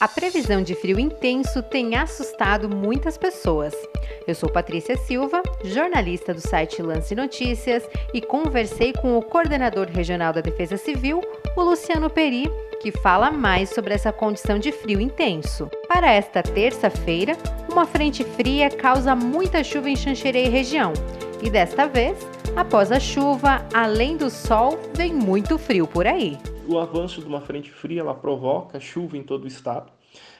A previsão de frio intenso tem assustado muitas pessoas. Eu sou Patrícia Silva, jornalista do site Lance Notícias, e conversei com o coordenador regional da Defesa Civil, o Luciano Peri, que fala mais sobre essa condição de frio intenso. Para esta terça-feira, uma frente fria causa muita chuva em Xanxerê e região. E desta vez, após a chuva, além do sol, vem muito frio por aí o avanço de uma frente fria ela provoca chuva em todo o estado.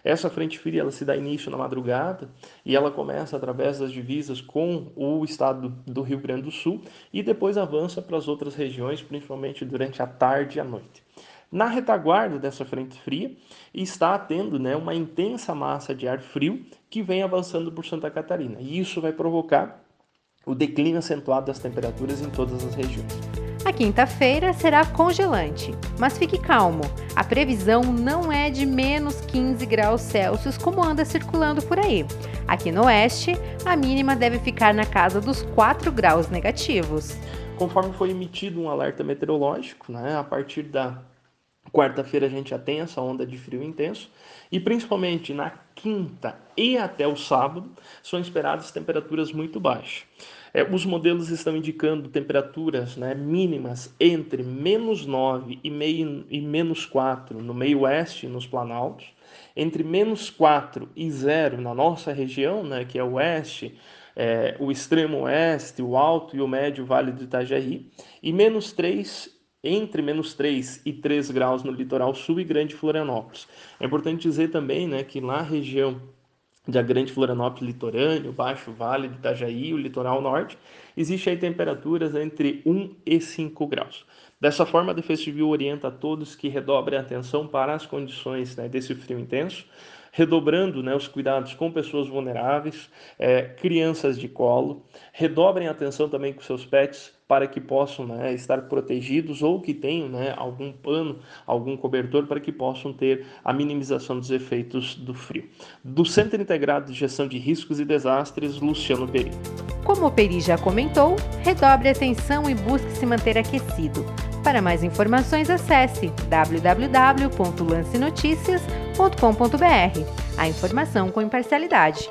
Essa frente fria ela se dá início na madrugada e ela começa através das divisas com o estado do Rio Grande do Sul e depois avança para as outras regiões, principalmente durante a tarde e a noite. Na retaguarda dessa frente fria está tendo né, uma intensa massa de ar frio que vem avançando por Santa Catarina e isso vai provocar o declínio acentuado das temperaturas em todas as regiões. A quinta-feira será congelante, mas fique calmo, a previsão não é de menos 15 graus Celsius como anda circulando por aí. Aqui no oeste, a mínima deve ficar na casa dos 4 graus negativos. Conforme foi emitido um alerta meteorológico, né, a partir da quarta-feira a gente já tem essa onda de frio intenso e principalmente na quinta e até o sábado são esperadas temperaturas muito baixas. É, os modelos estão indicando temperaturas né, mínimas entre menos 9 e, meio, e menos 4 no meio oeste, nos planaltos, entre menos 4 e 0 na nossa região, né, que é o oeste, é, o extremo oeste, o alto e o médio vale do Itajaí, e menos 3 entre menos 3 e 3 graus no litoral sul e Grande Florianópolis. É importante dizer também né, que na região da Grande Florianópolis litorâneo, Baixo Vale do Itajaí, o litoral norte, existe aí temperaturas entre 1 e 5 graus. Dessa forma, a Defesa Civil orienta a todos que redobrem a atenção para as condições né, desse frio intenso, redobrando né, os cuidados com pessoas vulneráveis, é, crianças de colo, redobrem atenção também com seus pets, para que possam né, estar protegidos ou que tenham né, algum pano, algum cobertor para que possam ter a minimização dos efeitos do frio. Do Centro Integrado de Gestão de Riscos e Desastres, Luciano Peri. Como o Peri já comentou, redobre atenção e busque se manter aquecido. Para mais informações, acesse www.lancenoticias.com.br. A informação com imparcialidade.